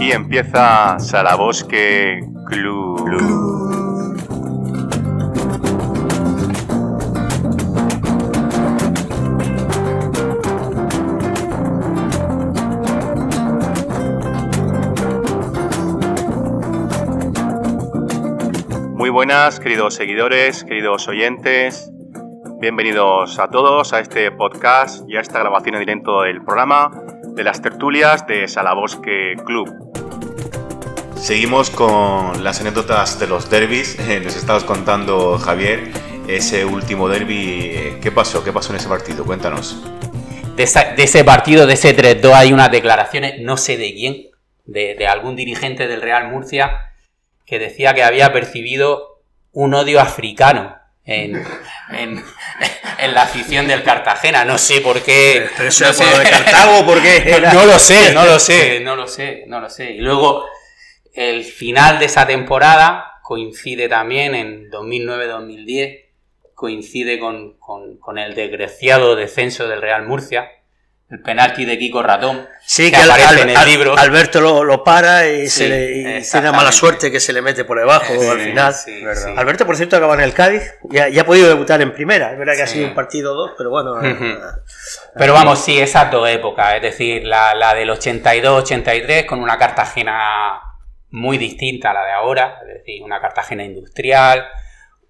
Aquí empieza Salabosque Club. Muy buenas, queridos seguidores, queridos oyentes. Bienvenidos a todos a este podcast y a esta grabación en directo del programa de las tertulias de Salabosque Club. Seguimos con las anécdotas de los derbis. Nos estabas contando, Javier, ese último derby. ¿Qué pasó? ¿Qué pasó en ese partido? Cuéntanos. De, ese partido, de ese 3-2, hay unas declaraciones, no sé de quién, de algún dirigente del Real Murcia, que decía que había percibido un odio africano en, la afición del Cartagena. No sé por qué. no sé, de Cartago, ¿por qué? No, lo sé, no lo sé, no lo sé, no lo sé. Y luego, el final de esa temporada coincide también en 2009-2010, coincide con, con el desgraciado descenso del Real Murcia el penalti de Kiko Ratón. Sí, que, aparece en el libro. Alberto lo, para y, se le, tiene mala suerte que se le mete por debajo al final. Alberto, por cierto, acaba en el Cádiz. Ya, ya ha podido debutar en primera. Es verdad que ha sido un partido dos, pero bueno. Eh, pero vamos, sí, esas dos épocas. Es decir, la, la del 82-83 con una Cartagena muy distinta a la de ahora. Es decir, una Cartagena industrial.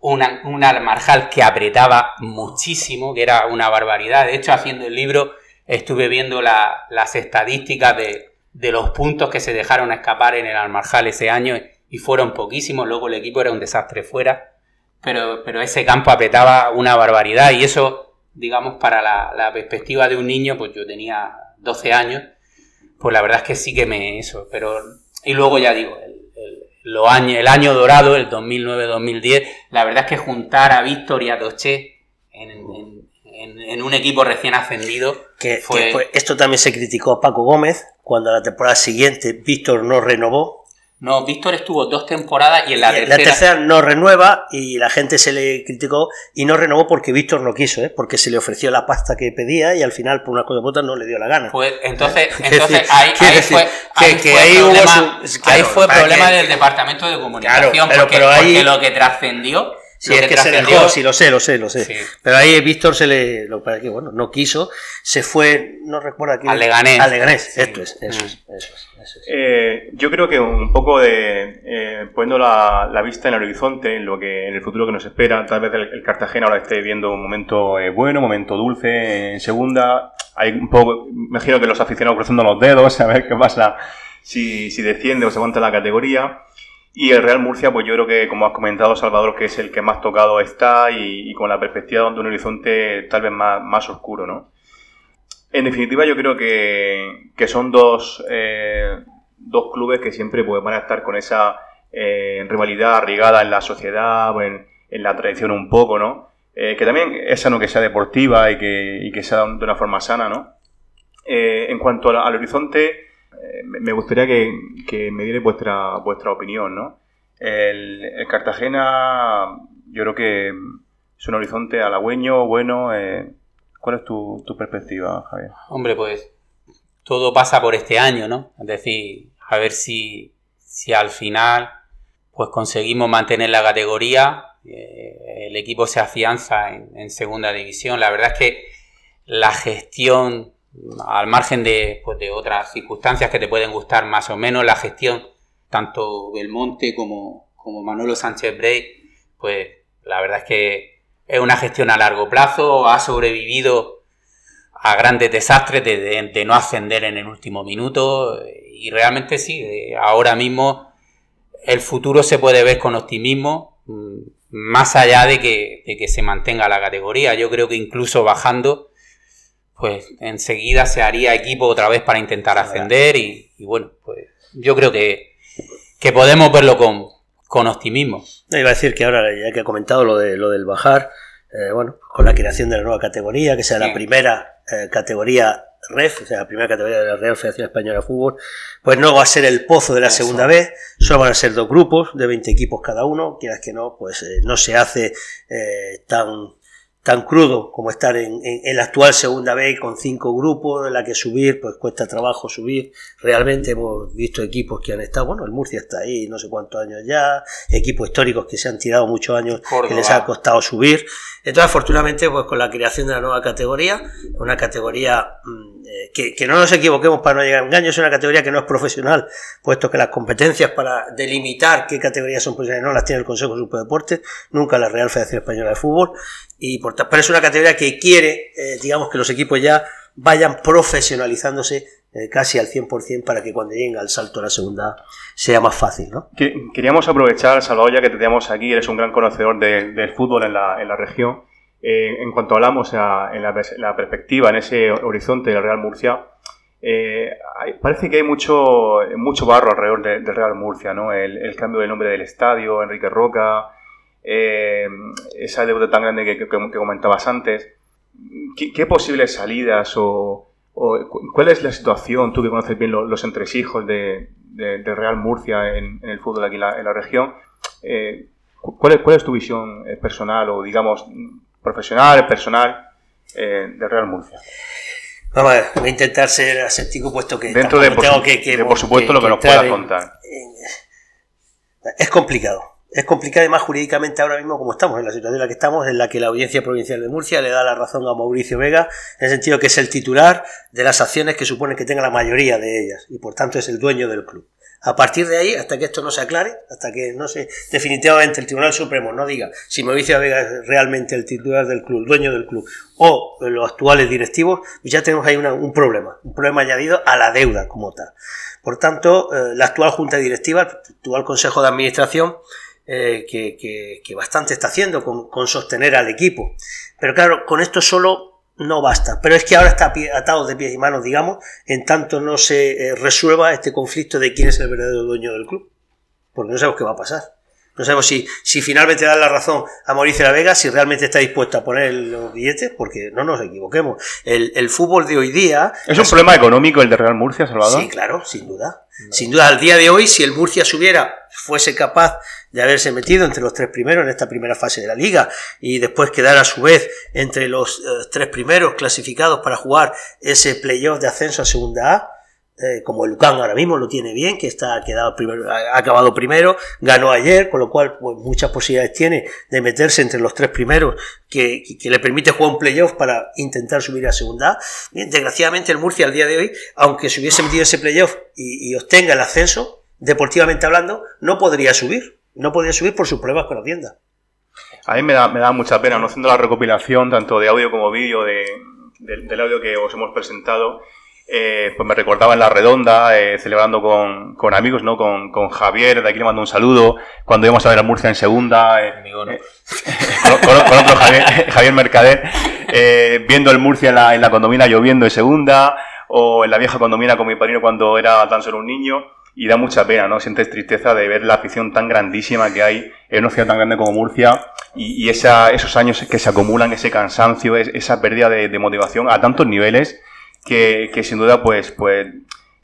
Una, una Marjal que apretaba muchísimo, que era una barbaridad. De hecho, haciendo el libro estuve viendo las estadísticas de, los puntos que se dejaron escapar en el Almarjal ese año y fueron poquísimos, luego el equipo era un desastre fuera, pero, pero ese campo apretaba una barbaridad. Y eso, digamos, para la, perspectiva de un niño, pues yo tenía 12 años, pues la verdad es que sí que me eso, pero... Y luego ya digo, el, años, el año dorado, el 2009-2010, la verdad es que juntar a Víctor y a Toché en, en, un equipo recién ascendido. Que, fue... esto también se criticó a Paco Gómez cuando la temporada siguiente Víctor no renovó. No, Víctor estuvo dos temporadas y en la, tercera... la tercera... no renueva y la gente se le criticó y no renovó porque Víctor no quiso, ¿eh? porque se le ofreció la pasta que pedía y al final por una cosa u otra no le dio la gana. Pues entonces, entonces ahí, fue, ahí problema, ahí fue problema del departamento de comunicación porque, porque lo que trascendió Sí, es que, se dejó, sí, lo sé, lo sé, lo sé. Pero ahí Víctor se le, lo que bueno, no quiso, se fue, no recuerdo aquí. Al Leganés. Al Leganés, esto es, eso es, eso es. Eh, yo creo que un poco de, eh, poniendo la, la, vista en el horizonte, en lo que, en el futuro que nos espera, tal vez el, Cartagena ahora esté viendo un momento eh, bueno, un momento dulce en segunda, hay un poco, imagino que los aficionados cruzando los dedos, a ver qué pasa si, si desciende o se aguanta la categoría. Y el Real Murcia, pues yo creo que, como has comentado, Salvador, que es el que más tocado está y, con la perspectiva de un horizonte tal vez más, más oscuro, ¿no? En definitiva, yo creo que, que son dos, eh, dos clubes que siempre pues, van a estar con esa eh, rivalidad arraigada en la sociedad, en, en, la tradición un poco, ¿no? Eh, que también es sano que sea deportiva y que, y que sea de una forma sana, ¿no? en cuanto al horizonte, eh, me gustaría que, me diera vuestra, vuestra opinión, ¿no? El, Cartagena, yo creo que es un horizonte halagüeño, bueno. Eh, ¿Cuál es tu, perspectiva, Javier? Hombre, pues todo pasa por este año, ¿no? Es decir, a ver si, si al final pues conseguimos mantener la categoría, eh, el equipo se afianza en, segunda división. La verdad es que la gestión al margen pues, de, otras circunstancias que te pueden gustar más o menos, la gestión, tanto Belmonte como, como Manolo Sánchez Bray, pues la verdad es que es una gestión a largo plazo, ha sobrevivido a grandes desastres de, no ascender en el último minuto y realmente sí, ahora mismo el futuro se puede ver con optimismo, mm, más allá de que, de que se mantenga la categoría. Yo creo que incluso bajando pues enseguida se haría equipo otra vez para intentar ascender y, bueno, pues yo creo que, que podemos verlo con, con optimismo. Iba a decir que ahora, ya que he comentado lo, de, lo del bajar, eh, bueno, con la creación de la nueva categoría, que sea la primera eh, categoría REF, o sea, la primera categoría de la Real Federación Española de Fútbol, pues no va a ser el pozo de la segunda vez, solo van a ser dos grupos de 20 equipos cada uno, quieras que no, pues eh, no se hace tan tan crudo como estar en, la actual segunda B con cinco grupos, en la que subir, pues cuesta trabajo subir. Realmente hemos visto equipos que han estado, bueno, el Murcia está ahí no sé cuántos años ya, equipos históricos que se han tirado muchos años que les ha costado subir. Entonces, afortunadamente, pues con la creación de la nueva categoría, una categoría mm, que, que, no nos equivoquemos para no llegar a engaños, es una categoría que no es profesional, puesto que las competencias para delimitar qué categorías son profesionales no las tiene el Consejo de Superdeportes, nunca la Real Federación Española de Fútbol, y por, pero es una categoría que quiere, eh, digamos, que los equipos ya vayan profesionalizándose eh, casi al 100% para que cuando lleguen al salto a la segunda sea más fácil. ¿no? Queríamos aprovechar, Salvador, ya que te tenemos aquí, eres un gran conocedor del fútbol en la, en la región. Eh, en cuanto hablamos en, la, perspectiva, en ese horizonte del Real Murcia, parece que hay mucho, mucho barro alrededor del Real Murcia, ¿no? El, el, cambio de nombre del estadio, Enrique Roca, eh, esa deuda tan grande que, comentabas antes. ¿Qué, posibles salidas o, cuál es la situación, tú que conoces bien los, entresijos de, Real Murcia en, el fútbol aquí en la, región? Eh, ¿cuál, es, ¿Cuál es tu visión eh, personal o, digamos, profesional, personal eh, de Real Murcia? Vamos a ver, voy a intentar ser aséptico puesto que dentro de por, tengo que, por supuesto lo que nos pueda contar. es complicado es complicado además jurídicamente ahora mismo como estamos, en la situación en la que estamos, en la que la Audiencia Provincial de Murcia le da la razón a Mauricio Vega, en el sentido que es el titular de las acciones que supone que tenga la mayoría de ellas y por tanto es el dueño del club. A partir de ahí, hasta que esto no se aclare, hasta que no se definitivamente el Tribunal Supremo no diga si Mauricio Vega es realmente el titular del club, dueño del club, o los actuales directivos, pues ya tenemos ahí un problema, un problema añadido a la deuda como tal. Por tanto, eh, la actual Junta Directiva, el actual Consejo de Administración, eh, que, bastante está haciendo con, sostener al equipo. Pero claro, con esto solo no basta. Pero es que ahora está atado de pies y manos, digamos, en tanto no se eh, resuelva este conflicto de quién es el verdadero dueño del club. Porque no sabemos qué va a pasar. No sabemos si, si finalmente dan la razón a Mauricio La Vega, si realmente está dispuesto a poner los billetes, porque no nos equivoquemos. El, el fútbol de hoy día. ¿Es un problema económico el de Real Murcia, Salvador? Sí, claro, sin duda. Sin duda, al día de hoy, si el Murcia subiera, fuese capaz de haberse metido entre los tres primeros en esta primera fase de la liga y después quedar a su vez entre los eh, tres primeros clasificados para jugar ese playoff de ascenso a segunda A, eh, como el Lucan ahora mismo lo tiene bien, que está quedado primero, ha acabado primero, ganó ayer, con lo cual pues, muchas posibilidades tiene de meterse entre los tres primeros, que, que, le permite jugar un playoff para intentar subir a segunda desgraciadamente el Murcia al día de hoy, aunque se hubiese metido ese playoff y, obtenga el ascenso, deportivamente hablando, no podría subir no podía subir por sus pruebas con la tienda. A mí me da, me da mucha pena, no haciendo la recopilación tanto de audio como vídeo de, del audio que os hemos presentado, eh, pues me recordaba en la redonda, eh, celebrando con, con, amigos, ¿no? Con, con, Javier, de aquí le mando un saludo, cuando íbamos a ver a Murcia en segunda, eh, con, otro Javier, Javier Mercader, viendo el Murcia en la, en la condomina lloviendo en segunda, o en la vieja condomina con mi padrino cuando era tan solo un niño y da mucha pena, ¿no? Sientes tristeza de ver la afición tan grandísima que hay en una ciudad tan grande como Murcia y, esa, esos años que se acumulan, ese cansancio, esa pérdida de, motivación a tantos niveles que, sin duda pues, pues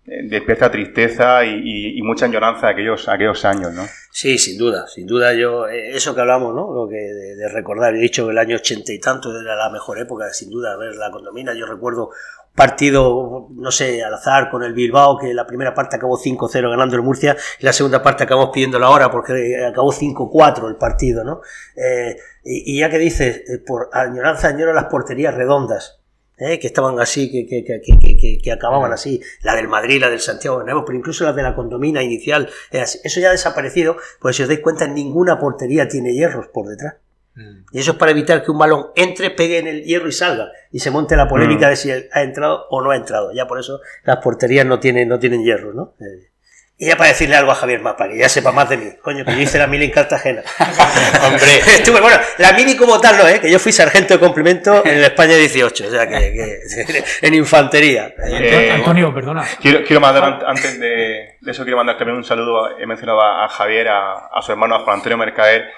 eh, despierta tristeza y, mucha añoranza de aquellos, aquellos años, ¿no? Sí, sin duda, sin duda yo, eh, eso que hablamos, ¿no? Lo que de, recordar, he dicho que el año ochenta y tanto era la mejor época, sin duda, ver la condomina, yo recuerdo partido, no sé, al azar con el Bilbao, que la primera parte acabó 5-0 ganando el Murcia y la segunda parte acabamos pidiendo la hora porque acabó 5-4 el partido, ¿no? Eh, y, ya que dices, eh, por añoranza añoro las porterías redondas, ¿eh? que estaban así, que, que, que, que, acababan así, la del Madrid, la del Santiago de Nuevo, pero incluso la de la condomina inicial, eso ya ha desaparecido, pues si os dais cuenta, ninguna portería tiene hierros por detrás. Mm. Y eso es para evitar que un balón entre, pegue en el hierro y salga. Y se monte la polémica mm. de si ha entrado o no ha entrado. Ya por eso las porterías no tienen, no tienen hierro, ¿no? Eh, y ya para decirle algo a Javier más, para que ya sepa más de mí. Coño, que yo hice la mili en Cartagena. Hombre. Estuve, bueno, la mili como tal no, ¿eh? Que yo fui sargento de complemento en España 18, o sea, que, en infantería. Eh, Antonio, perdona. Quiero, quiero mandar, antes de, eso, quiero mandar también un saludo. He mencionado a, Javier, a, a, su hermano, a Juan Antonio Mercader,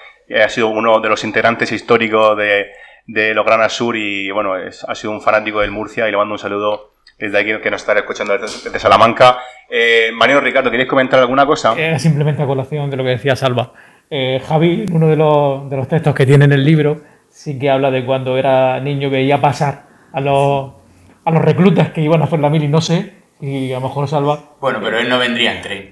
ha sido uno de los integrantes históricos de, de Lograna Sur y bueno, ha sido un fanático del Murcia y le mando un saludo desde aquí que nos estará escuchando desde, Salamanca. Eh, Mariano Ricardo, ¿queréis comentar alguna cosa? Eh, simplemente a colación de lo que decía Salva. Eh, Javi, uno de los, de los textos que tiene en el libro, sí que habla de cuando era niño veía pasar a los, a los reclutas que iban a hacer la mili, no sé, y a lo mejor salva. Bueno, pero él no vendría en tren.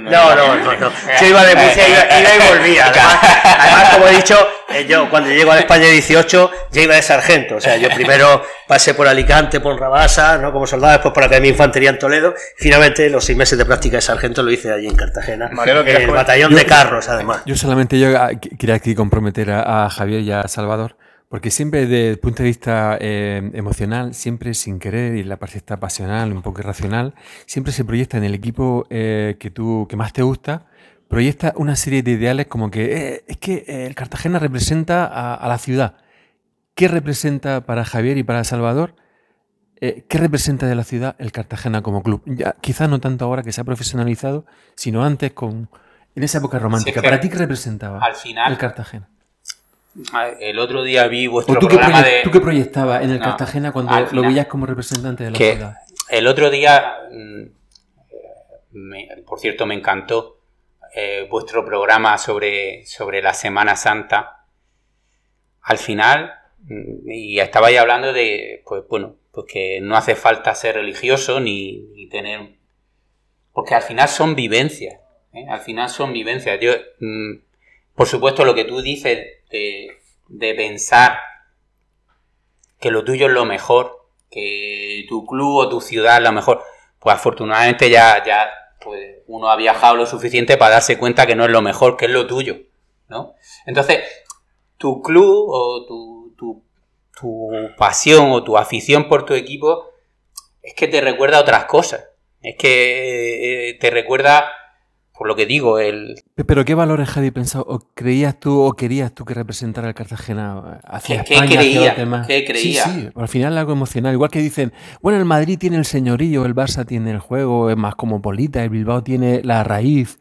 No, no, no, no, Yo iba de Murcia, iba, iba y volvía. Además, además, como he dicho, eh, yo cuando llego a España 18, ya iba de sargento. O sea, yo primero pasé por Alicante, por Rabasa, ¿no? como soldado, después por la Academia de Infantería en Toledo. Finalmente, los seis meses de práctica de sargento lo hice allí en Cartagena. en el batallón de carros, además. Yo solamente yo ah, quería aquí comprometer a, a Javier y a Salvador porque siempre desde el punto de vista eh, emocional, siempre sin querer, y la parte está pasional, un poco irracional, siempre se proyecta en el equipo eh, que tú que más te gusta, proyecta una serie de ideales como que eh, es que el Cartagena representa a, la ciudad. ¿Qué representa para Javier y para Salvador? ¿Qué representa de la ciudad el Cartagena como club? Ya, quizás no tanto ahora que se ha profesionalizado, sino antes con en esa época romántica. ¿Para ti qué representaba al final, el Cartagena? El otro día vi vuestro tú programa de... ¿Tú qué proyectabas en el Cartagena cuando lo veías como representante de la ciudad? El otro día, mm, por cierto, me encantó eh, vuestro programa sobre, sobre la Semana Santa. Al final, mm, y estabais hablando de, pues bueno, pues que no hace falta ser religioso ni, tener... Porque al final son vivencias. ¿eh? Al final son vivencias. Yo, mm, por supuesto, lo que tú dices de, pensar que lo tuyo es lo mejor, que tu club o tu ciudad es lo mejor, pues afortunadamente ya, ya pues uno ha viajado lo suficiente para darse cuenta que no es lo mejor, que es lo tuyo, ¿no? Entonces, tu club o tu, tu, tu pasión o tu afición por tu equipo es que te recuerda otras cosas. Es que eh, te recuerda por lo que digo, el... Pero ¿qué valores, Javi, pensado o creías tú o querías tú que representara el Cartagena hacia ¿Qué, España, creía? Hacia ¿Qué creía? Sí, sí, al final algo emocional. Igual que dicen, bueno, el Madrid tiene el señorío, el Barça tiene el juego, es más como polita, el Bilbao tiene la raíz.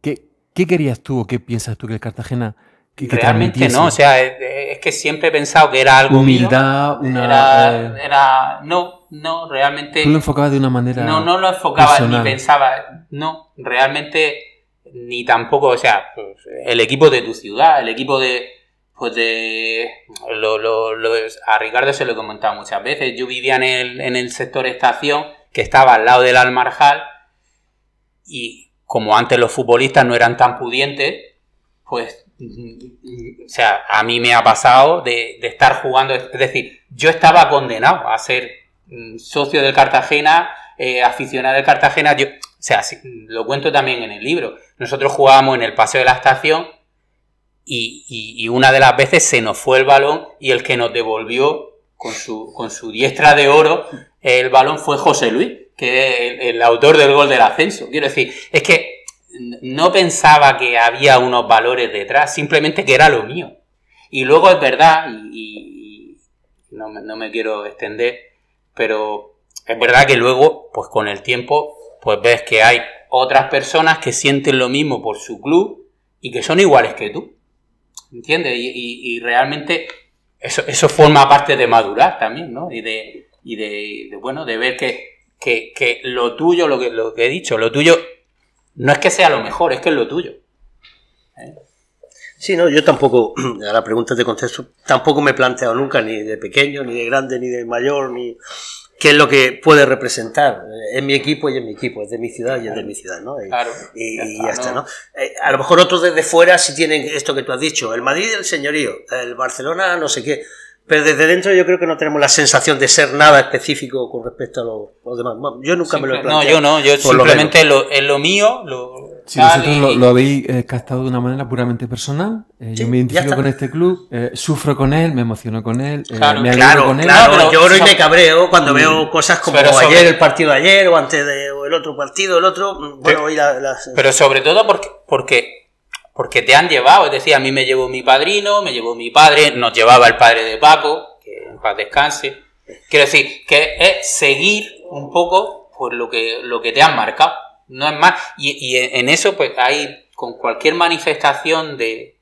¿Qué, qué querías tú o qué piensas tú que el Cartagena... Que, Realmente no, o sea, es, que siempre he pensado que era algo Humildad, una... Era, eh, era, no, no, realmente... Tú lo enfocabas de una manera... No, no lo enfocaba ni pensaba, no, realmente ni tampoco, o sea, pues, el equipo de tu ciudad, el equipo de... Pues de... Lo, lo, lo, a Ricardo se lo he comentado muchas veces, yo vivía en el, en el sector estación, que estaba al lado del Almarjal, y como antes los futbolistas no eran tan pudientes, pues o sea, a mí me ha pasado de, de, estar jugando, es decir, yo estaba condenado a ser socio del Cartagena, eh, aficionado del Cartagena, yo, o sea, lo cuento también en el libro. Nosotros jugábamos en el paseo de la estación y, una de las veces se nos fue el balón y el que nos devolvió con su, con su diestra de oro el balón fue José Luis, que es el, autor del gol del ascenso. Quiero decir, es que no pensaba que había unos valores detrás, simplemente que era lo mío. Y luego es verdad, y, no, no me quiero extender, pero es verdad que luego, pues con el tiempo, pues ves que hay otras personas que sienten lo mismo por su club y que son iguales que tú. ¿Entiendes? Y, realmente eso, eso forma parte de madurar también, ¿no? Y de, y de, bueno, de ver que, que, lo tuyo, lo que, lo que he dicho, lo tuyo no es que sea lo mejor, es que es lo tuyo. ¿Eh? Sí, no, yo tampoco, a la pregunta de contexto, tampoco me he planteado nunca, ni de pequeño, ni de grande, ni de mayor, ni qué es lo que puede representar en mi equipo y en mi equipo, es de mi ciudad y es de mi ciudad, ¿no? Y, claro, y, ya, está, ¿no? Eh, a lo mejor otros desde fuera sí tienen esto que tú has dicho, el Madrid el señorío, el Barcelona no sé qué, pero desde dentro yo creo que no tenemos la sensación de ser nada específico con respecto a los, demás. Yo nunca me lo he planteado. No, yo no, yo simplemente lo, es lo mío, lo, si vosotros lo, habéis eh, captado de una manera puramente personal, eh, yo me identifico con este club, eh, sufro con él, me emociono con él, claro, me claro, con él. Claro, lloro y me cabreo cuando veo cosas como ayer, el partido de ayer, o antes de el otro partido, el otro. Mm, bueno, Pero sobre todo porque, porque, porque te han llevado, es decir, a mí me llevó mi padrino, me llevó mi padre, nos llevaba el padre de Paco, que en paz descanse. Quiero decir, que es seguir un poco por lo que, lo que te han marcado no es más. Y, en eso, pues hay con cualquier manifestación de,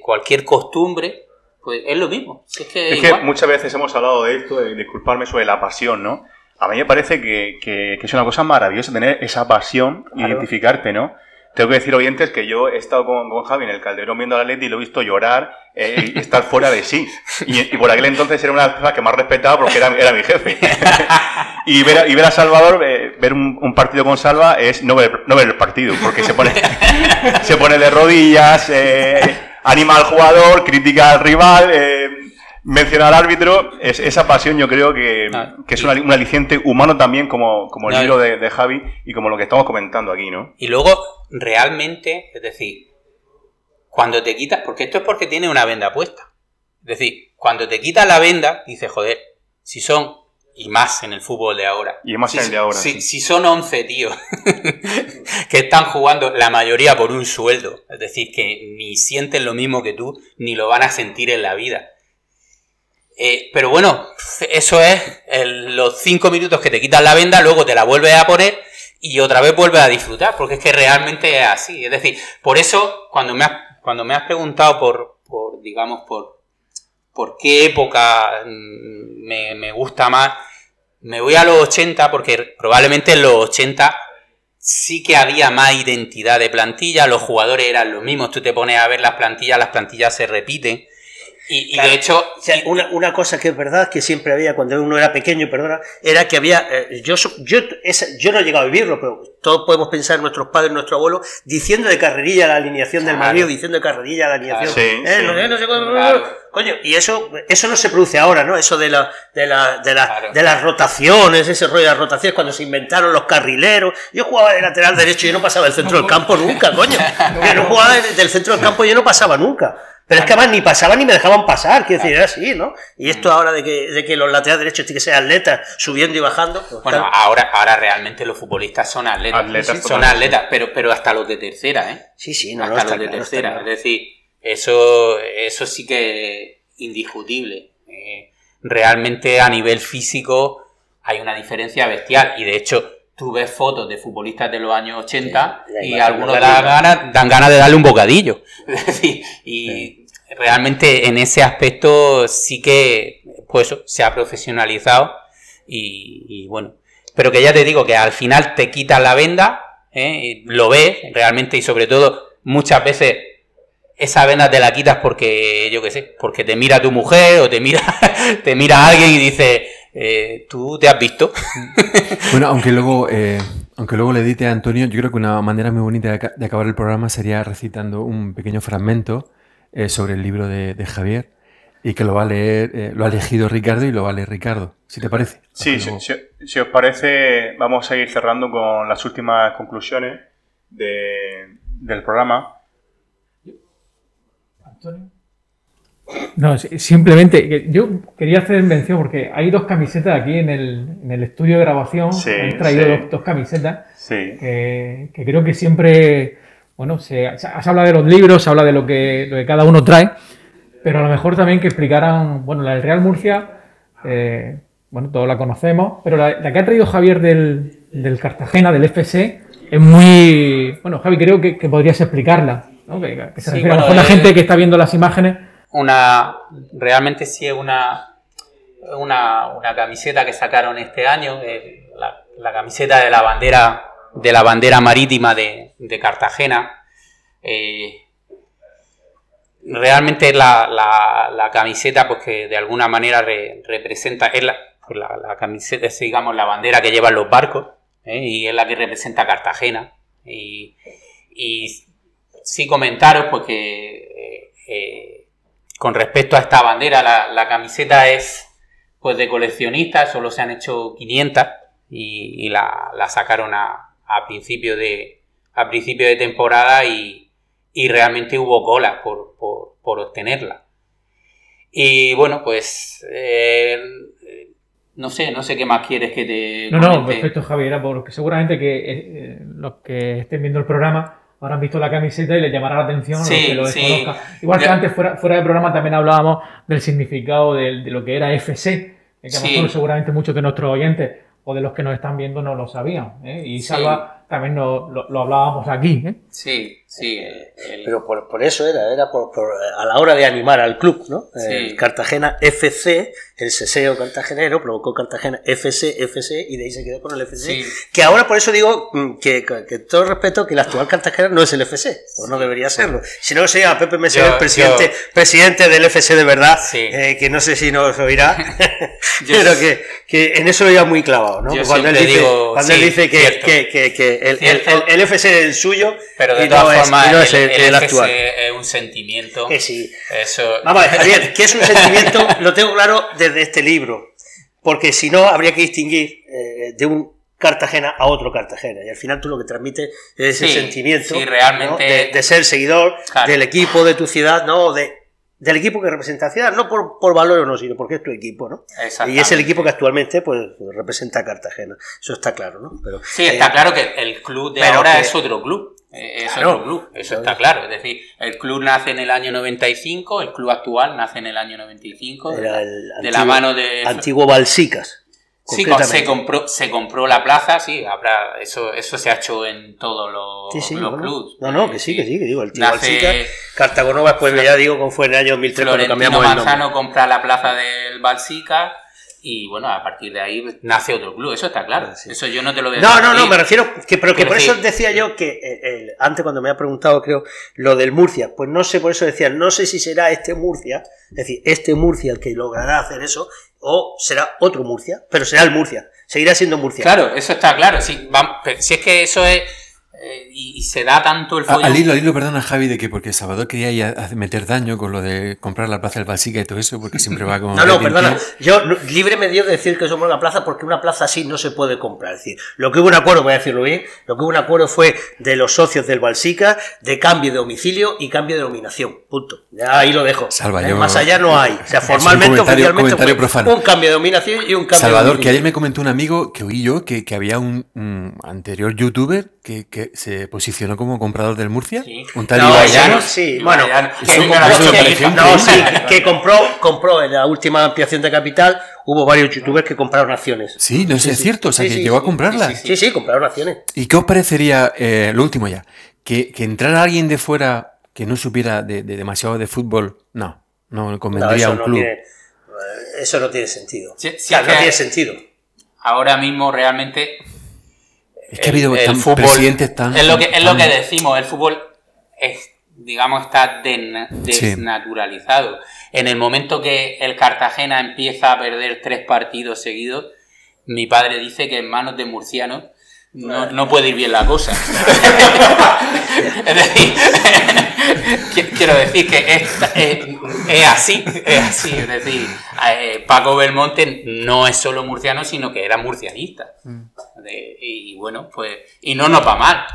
cualquier costumbre, pues es lo mismo. Es que, muchas veces hemos hablado de esto, de disculparme sobre la pasión, ¿no? A mí me parece que, es una cosa maravillosa tener esa pasión, identificarte, ¿no? Tengo que decir, oyentes, que yo he estado con, Javi en el Calderón viendo la Leti y lo he visto llorar eh, y estar fuera de sí. Y, por aquel entonces era una de las personas que más respetaba porque era, era mi jefe. y, ver a, y ver a Salvador, eh, ver un, partido con Salva es no ver, no ver el partido, porque se pone, se pone de rodillas, eh, anima al jugador, critica al rival, eh, menciona al árbitro. Es, esa pasión yo creo que, ah, es un aliciente humano también, como, como el libro de, de Javi y como lo que estamos comentando aquí, ¿no? Y luego, realmente, es decir, cuando te quitas, porque esto es porque tiene una venda puesta. Es decir, cuando te quitas la venda, dices, joder, si son, y más en el fútbol de ahora. Y más si, en el de ahora. Si, si son 11 tíos que están jugando la mayoría por un sueldo, es decir, que ni sienten lo mismo que tú, ni lo van a sentir en la vida. Eh, pero bueno, eso es los 5 minutos que te quitas la venda, luego te la vuelves a poner y otra vez vuelves a disfrutar, porque es que realmente es así. Es decir, por eso, cuando me has cuando me has preguntado por, por digamos, por, por qué época mm, me, me, gusta más, me voy a los 80 porque probablemente en los 80 sí que había más identidad de plantilla, los jugadores eran los mismos, tú te pones a ver las plantillas, las plantillas se repiten. Y, de hecho. una, una, cosa que es verdad, que siempre había cuando uno era pequeño, perdona, era que había. Eh, yo, yo, yo no he llegado a vivirlo, pero todos podemos pensar en nuestros padres, nuestro abuelo, diciendo de carrerilla la alineación del Madrid, diciendo de carrerilla la alineación. eh, No, no sé Coño, y eso, eso no se produce ahora, ¿no? Eso de, la, de, la, de, la, de las rotaciones, ese rollo de las rotaciones, cuando se inventaron los carrileros. Yo jugaba de lateral derecho y yo no pasaba del centro del campo nunca, coño. Yo no jugaba del centro del campo y yo no pasaba nunca. Pero es que además ni pasaban ni me dejaban pasar, quiero decir, era así, ¿no? Y esto mm. ahora de que, de que los laterales derechos tienen que ser atletas, subiendo y bajando. Pues bueno, ahora, ahora realmente los futbolistas son atletas. son atletas, pero, pero hasta los de tercera, ¿eh? Sí, sí, no, Hasta los de tercera. es decir, eso, eso sí que es indiscutible. Eh, realmente a nivel físico hay una diferencia bestial. Y de hecho, tú ves fotos de futbolistas de los años 80 y algunos dan ganas, dan ganas de darle un bocadillo. Es decir, y realmente en ese aspecto sí que pues se ha profesionalizado y, bueno, pero que ya te digo que al final te quitas la venda, ¿eh? lo ves realmente y sobre todo muchas veces esa venda te la quitas porque yo qué sé, porque te mira tu mujer o te mira te mira alguien y dice eh, tú te has visto. bueno, aunque luego eh, aunque luego le edite a Antonio, yo creo que una manera muy bonita de acabar el programa sería recitando un pequeño fragmento eh, sobre el libro de, Javier y que lo va a leer, eh, lo ha elegido Ricardo y lo va a leer Ricardo, si te parece. Sí, si, os parece, vamos a ir cerrando con las últimas conclusiones del programa. Antonio. No, simplemente, yo quería hacer mención porque hay dos camisetas aquí en el, en el estudio de grabación. Sí, he traído dos, camisetas que, que, creo que siempre bueno, se, has hablado de los libros, se habla de lo que, lo que cada uno trae, pero a lo mejor también que explicaran, bueno, la del Real Murcia, eh, bueno, todos la conocemos, pero la, que ha traído Javier del, del, Cartagena, del FC, es muy, bueno, Javi, creo que, podrías explicarla, ¿no? que, se refiere a lo mejor la gente que está viendo las imágenes. Una, realmente sí es una, una, una camiseta que sacaron este año, eh, la, la camiseta de la bandera de la bandera marítima de, Cartagena. Eh, realmente la, la, camiseta, pues que de alguna manera representa, es pues la, camiseta, es, digamos, la bandera que llevan los barcos, ¿eh? y es la que representa Cartagena. Y, sí comentaros, pues que eh, con respecto a esta bandera, la, camiseta es pues de coleccionista, solo se han hecho 500 y, la, la sacaron a, a principio de, a principio de temporada y, y realmente hubo cola por, por, obtenerla. Y bueno, pues eh, no sé, no sé qué más quieres que te. No, no, perfecto, Javier, porque seguramente que eh, eh, los que estén viendo el programa habrán visto la camiseta y les llamará la atención que lo Igual que antes, fuera, fuera del programa, también hablábamos del significado de, lo que era FC, que a lo mejor seguramente muchos de nuestros oyentes o de los que nos están viendo no lo sabían. ¿eh? Y Salva también lo, lo, hablábamos aquí. ¿eh? Sí, sí. Pero por, eso era, era por, a la hora de animar al club, ¿no? El Cartagena FC, el seseo cartagenero, provocó Cartagena FC, FC, y de ahí se quedó con el FC. Que ahora por eso digo mm, que, que, todo respeto que el actual Cartagena no es el FC, o no debería serlo. Si no, sería Pepe Meseguer, presidente, presidente del FC de verdad, eh, que no sé si nos oirá, pero que, que, en eso lo iba muy clavado, ¿no? Cuando, él dice, cuando él dice, que, que, que el, el, el, FC es el suyo, pero de todas formas, el, el, actual. es un sentimiento. Que sí. Eso... Vamos a ver, Javier, ¿qué es un sentimiento? Lo tengo claro desde este libro, porque si no habría que distinguir eh, de un Cartagena a otro Cartagena. Y al final tú lo que transmites es ese sentimiento realmente... de, ser seguidor del equipo de tu ciudad, ¿no? De, del equipo que representa la ciudad, no por, por valor o no, sino porque es tu equipo, ¿no? Y es el equipo que actualmente pues representa a Cartagena. Eso está claro, ¿no? Pero, sí, está eh, claro que el club de ahora es otro club. Eh, es otro club, eso está claro. Es decir, el club nace en el año 95, el club actual nace en el año 95, de, la mano de... Antiguo Balsicas. Sí, se compró, se compró la plaza, sí, habrá, eso, eso se ha hecho en todos los, clubes. No, no, que sí, que sí, que digo, el tío Balsicas, Cartagonova, pues ya digo, como fue en el año 2003 cuando cambiamos el Manzano compra la plaza del Balsica y bueno, a partir de ahí nace otro club, eso está claro. Eso yo no te lo voy a No, no, no, me refiero que, pero que por eso decía yo que eh, antes cuando me ha preguntado, creo, lo del Murcia, pues no sé, por eso decía, no sé si será este Murcia, es decir, este Murcia el que logrará hacer eso, o será otro Murcia, pero será el Murcia, seguirá siendo Murcia. Claro, eso está claro, sí, si es que eso es eh, y, se da tanto el follón. Al hilo, al hilo, perdona Javi, de que porque Salvador quería meter daño con lo de comprar la plaza del Basica y todo eso, porque siempre va con. no, no, perdona. Yo libre me dio de decir que somos la plaza porque una plaza así no se puede comprar. Es decir, lo que hubo un acuerdo, voy a decirlo bien, lo que hubo un acuerdo fue de los socios del Balsica de cambio de domicilio y cambio de dominación. Punto. Ya ahí lo dejo. Salva, eh, Más allá no hay. O sea, formalmente, oficialmente, un cambio de dominación y un cambio Salvador, que ayer me comentó un amigo que oí yo que, que había un, un anterior youtuber que, que se posicionó como comprador del Murcia. Un tal no, sí, bueno, que, compró, compró en la última ampliación de capital, hubo varios youtubers que compraron acciones. Sí, no sé, es cierto, o sea, que llegó a comprarlas. Sí, sí, compraron acciones. ¿Y qué os parecería, eh, lo último ya, que, que entrara alguien de fuera que no supiera de, demasiado de fútbol? No, no convendría a un club. Eh, eso no tiene sentido. no tiene sentido. Ahora mismo realmente es que ha habido el, fútbol, presidentes tan. Es lo que, es lo que decimos, el fútbol es, digamos, está desnaturalizado. En el momento que el Cartagena empieza a perder tres partidos seguidos, mi padre dice que en manos de murcianos no, no puede ir bien la cosa. es decir, quiero decir que es, es, así, es así. Es decir, eh, Paco Belmonte no es solo murciano, sino que era murcianista. Mm. y bueno, pues, y no nos va mal.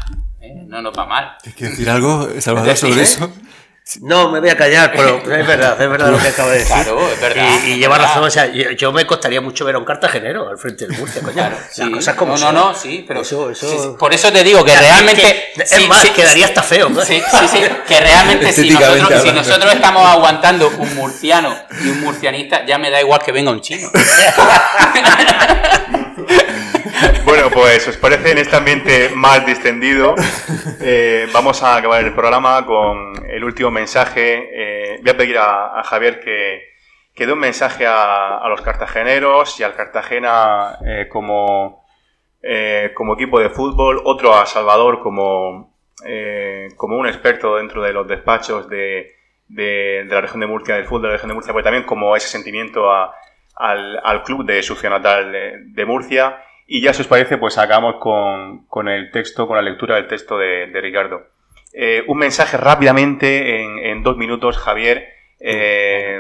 ¿eh? No nos va mal. ¿Tienes que decir algo, Salvador, sobre eso? No, me voy a callar, pero es verdad, es verdad lo que acabo de decir. Claro, es verdad. Y, lleva razón, o sea, yo, me costaría mucho ver a un cartagenero al frente del Murcia, coño. Claro, Las cosas como No, no, no, sí, pero. Eso, eso... por eso te digo que realmente. es más, quedaría hasta feo, ¿no? Sí, sí, sí. Que realmente si nosotros, si nosotros estamos aguantando un murciano y un murcianista, ya me da igual que venga un chino. Pues os parece en este ambiente más distendido. Eh, vamos a acabar el programa con el último mensaje. Eh, voy a pedir a, Javier que, dé un mensaje a, los cartageneros y al Cartagena eh, como, como equipo de fútbol, otro a Salvador como, como un experto dentro de los despachos de, de, la región de Murcia, del fútbol de la región de Murcia, pero también como ese sentimiento al, al, club de su ciudad natal de Murcia y ya si os parece, pues acabamos con, el texto, con la lectura del texto de, Ricardo. Eh, un mensaje rápidamente, en, dos minutos, Javier, eh,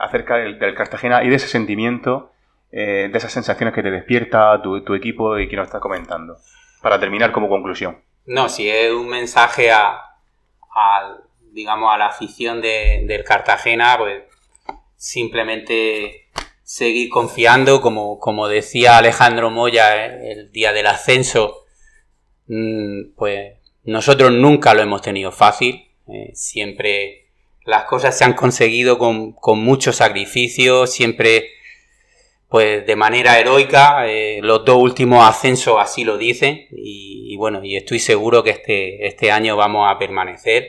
acerca del, Cartagena y de ese sentimiento, eh, de esas sensaciones que te despierta tu, equipo y que nos está comentando. Para terminar como conclusión. No, si es un mensaje a, digamos, a la afición del Cartagena, pues simplemente seguir confiando, como, como decía Alejandro Moya eh, el día del ascenso, mm, pues nosotros nunca lo hemos tenido fácil, eh, siempre las cosas se han conseguido con, con mucho sacrificio, siempre pues de manera heroica, eh, los dos últimos ascensos así lo dicen y, bueno, y estoy seguro que este, este año vamos a permanecer.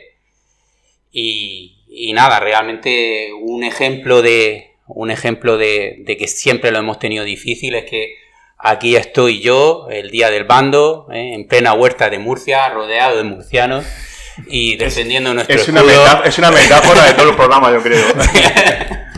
Y, y nada, realmente un ejemplo de, un ejemplo de, que siempre lo hemos tenido difícil es que aquí estoy yo, el día del bando, ¿eh? en plena huerta de Murcia, rodeado de murcianos y defendiendo nuestro es una, es una metáfora de todo el programa, yo creo.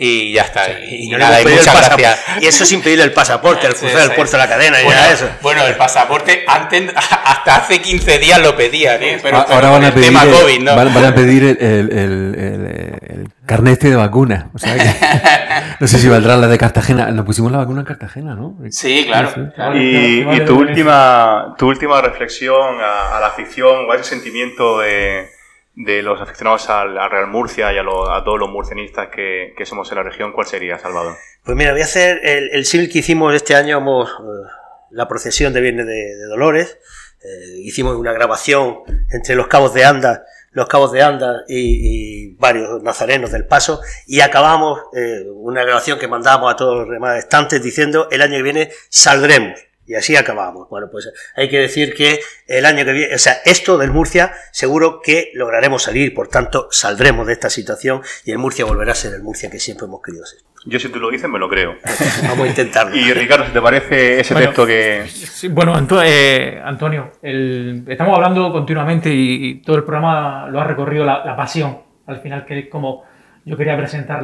y ya está. y, nada, muchas gracias. Y eso sin pedirle el pasaporte, el cruzar el puerto de la cadena bueno, ya eso. Bueno, el pasaporte antes, hasta hace 15 días lo pedían, ¿eh? pero, ahora van a, pedir el, COVID, ¿no? van, a pedir el, el, el, carnet este de vacuna. O sea no sé si valdrá la de Cartagena. Nos pusimos la vacuna en Cartagena, ¿no? Sí, claro. Y, y, tu, última, tu última reflexión a, a la afición o a ese sentimiento de de los aficionados al, Real Murcia y a, todos los murcianistas que, somos en la región, ¿cuál sería, Salvador? Pues mira, voy a hacer el, el que hicimos este año, hemos, eh, la procesión de Viernes de, Dolores, eh, hicimos una grabación entre los cabos de Anda, los cabos de Anda y, varios nazarenos del Paso, y acabamos eh, una grabación que mandamos a todos los demás estantes diciendo el año que viene saldremos. Y así acabamos. Bueno, pues hay que decir que el año que viene, o sea, esto del Murcia seguro que lograremos salir, por tanto saldremos de esta situación y el Murcia volverá a ser el Murcia que siempre hemos querido ser. Yo si tú lo dices me lo creo. Vamos a intentarlo. y Ricardo, ¿te parece ese texto que...? bueno, eh, Antonio, estamos hablando continuamente y, todo el programa lo ha recorrido la, pasión, al final, que es como yo quería presentar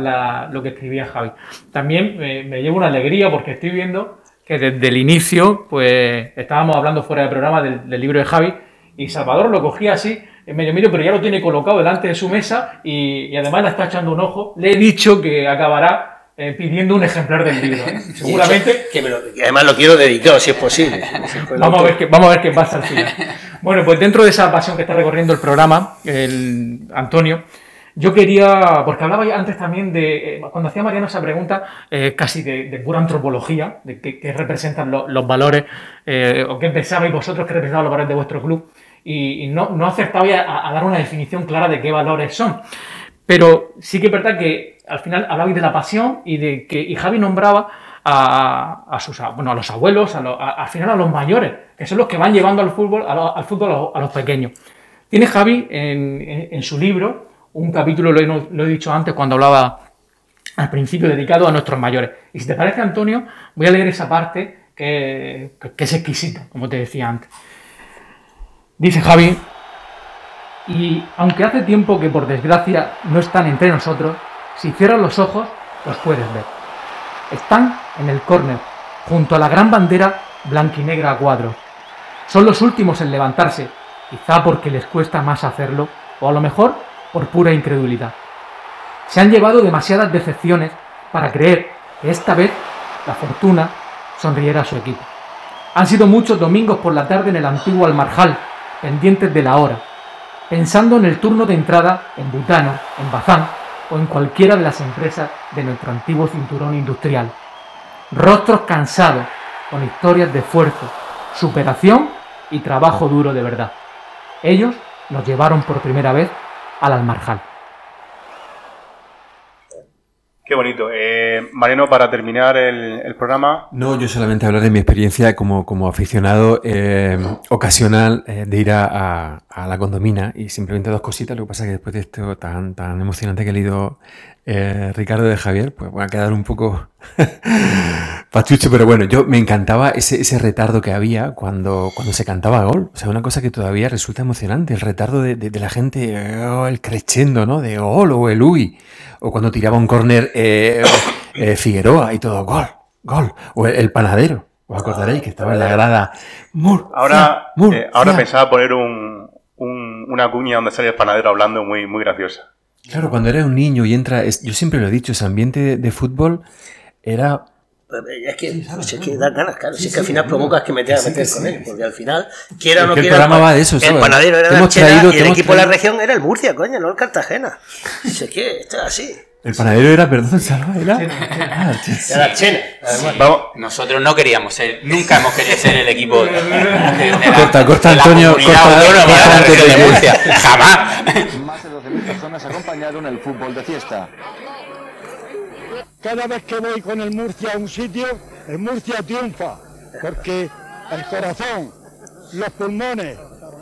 lo que escribía Javi. También me llevo una alegría porque estoy viendo que desde el inicio, pues estábamos hablando fuera del programa del, libro de Javi y Salvador lo cogía así, en medio medio, pero ya lo tiene colocado delante de su mesa y, además le está echando un ojo. Le he dicho que acabará eh, pidiendo un ejemplar del libro. ¿eh? Seguramente. que, además lo quiero dedicado, si es posible. vamos, a ver qué, vamos a ver qué pasa al final. Bueno, pues dentro de esa pasión que está recorriendo el programa, el Antonio, yo quería, porque hablaba antes también de, eh, cuando hacía Mariano esa pregunta, eh, casi de, pura antropología, de qué, representan los valores, eh, o qué pensabais vosotros que representaban los valores de vuestro club, y, no, no acertaba a, dar una definición clara de qué valores son. Pero sí que es verdad que al final hablabais de la pasión y de que y Javi nombraba a, sus, bueno, a los abuelos, al final a los mayores, que son los que van llevando al fútbol, al fútbol a los, pequeños. Tiene Javi en su libro un capítulo, lo he, dicho antes cuando hablaba al principio, dedicado a nuestros mayores. Y si te parece, Antonio, voy a leer esa parte que, es exquisita, como te decía antes. Dice Javi, y aunque hace tiempo que por desgracia no están entre nosotros, si cierras los ojos, los puedes ver. Están en el córner, junto a la gran bandera blanquinegra a cuadros. Son los últimos en levantarse, quizá porque les cuesta más hacerlo, o a lo mejor por pura incredulidad. Se han llevado demasiadas decepciones para creer que esta vez la fortuna sonriera a su equipo. Han sido muchos domingos por la tarde en el antiguo Almarjal, pendientes de la hora, pensando en el turno de entrada en Butano, en Bazán o en cualquiera de las empresas de nuestro antiguo cinturón industrial. Rostros cansados, con historias de esfuerzo, superación y trabajo duro de verdad. Ellos nos llevaron por primera vez al Almarjal. Qué bonito. Eh, Mariano, para terminar el, programa. No, yo solamente hablar de mi experiencia como, como aficionado eh, ocasional eh, de ir a, la condomina y simplemente dos cositas. Lo que pasa es que después de esto tan, tan emocionante que he leído eh, Ricardo de Javier, pues voy a quedar un poco pachucho, pero bueno, yo me encantaba ese, ese, retardo que había cuando, cuando se cantaba gol. O sea, una cosa que todavía resulta emocionante, el retardo de, de, la gente, oh, el creciendo, ¿no? De gol o el uy. O cuando tiraba un córner eh, eh, Figueroa y todo, gol, gol. O el, panadero. ¿Os acordaréis que estaba en la grada? ahora ahora pensaba poner un, un, una cuña donde sale el panadero hablando muy, muy graciosa. Claro, cuando eres un niño y entra, yo siempre lo he dicho, ese ambiente de, fútbol era es que, es que da ganas, claro. si es que al final provocas que me tengas que meter con él, porque al final, quiera o no quiera. El programa va de eso, El panadero era la Chena y el equipo de la región era el Murcia, coño, no el Cartagena. Es que esto es así. El panadero era, perdón, Salva, era. Ah, era Chena. Vamos. Nosotros no queríamos ser, nunca hemos querido ser el equipo. corta, corta, Antonio. Corta, de Murcia. Jamás. Más de 12.000 personas acompañaron el fútbol de fiesta. Cada vez que voy con el Murcia a un sitio, el Murcia triunfa, porque el corazón, los pulmones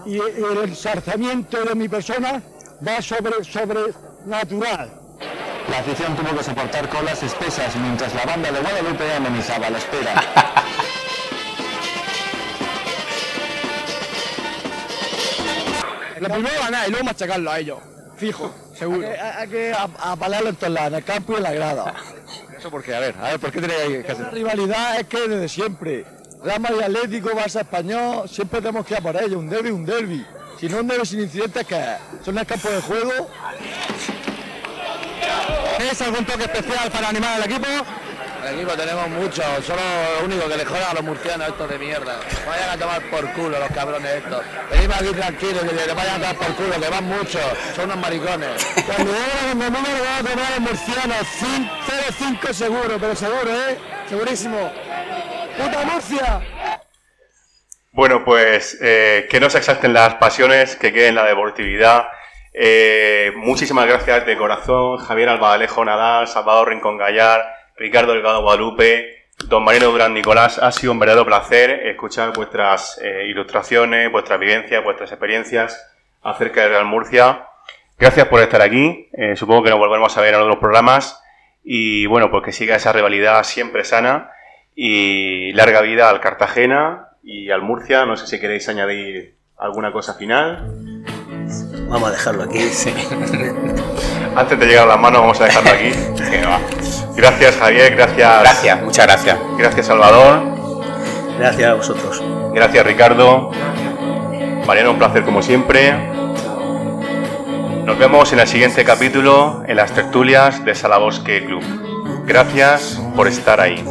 y el ensarzamiento de mi persona va sobre, sobre natural. La afición tuvo que soportar colas espesas mientras la banda de Guadalupe amenizaba la espera. Lo primero ganar y luego machacarlo a ellos. Fijo, seguro. Hay que, apalarlo en todos lados, en el campo y en la grada. ¿Eso por qué? A ver, a ver, ¿por qué tenéis que hacer? La rivalidad es que desde siempre. Real Madrid Atlético, Barça Español, siempre tenemos que ir a por ellos, un derby, un derby. Si no un derby sin incidentes, ¿qué ¿Son el campo de juego? ¿Es algún toque especial para animar al equipo? El equipo tenemos mucho, solo lo único que le jodan a los murcianos estos de mierda. Vayan a tomar por culo los cabrones estos. Venimos aquí tranquilos, que vayan a tomar por culo, que van muchos, son unos maricones. Cuando llegan el número van a tomar los murcianos, 0-5 seguro, pero seguro, ¿eh? Segurísimo. ¡Puta Murcia! Bueno, pues eh, que no se exalten las pasiones, que queden la deportividad. Eh, muchísimas gracias de corazón, Javier Albadalejo Nadal, Salvador Rincón Gallar, Ricardo Delgado Guadalupe, don Mariano Durán Nicolás. Ha sido un verdadero placer escuchar vuestras eh, ilustraciones, vuestras vivencias, vuestras experiencias acerca de Real Murcia. Gracias por estar aquí. supongo que nos volveremos a ver en otros programas. Y bueno, pues que siga esa rivalidad siempre sana. Y larga vida al Cartagena y al Murcia. No sé si queréis añadir alguna cosa final. Vamos a dejarlo aquí. Antes de llegar a las manos, vamos a dejarlo aquí. Gracias, Javier. Gracias. Gracias, muchas gracias. Gracias, Salvador. Gracias a vosotros. Gracias, Ricardo. Mariano, un placer como siempre. Nos vemos en el siguiente capítulo en las tertulias de Salabosque Club. Gracias por estar ahí.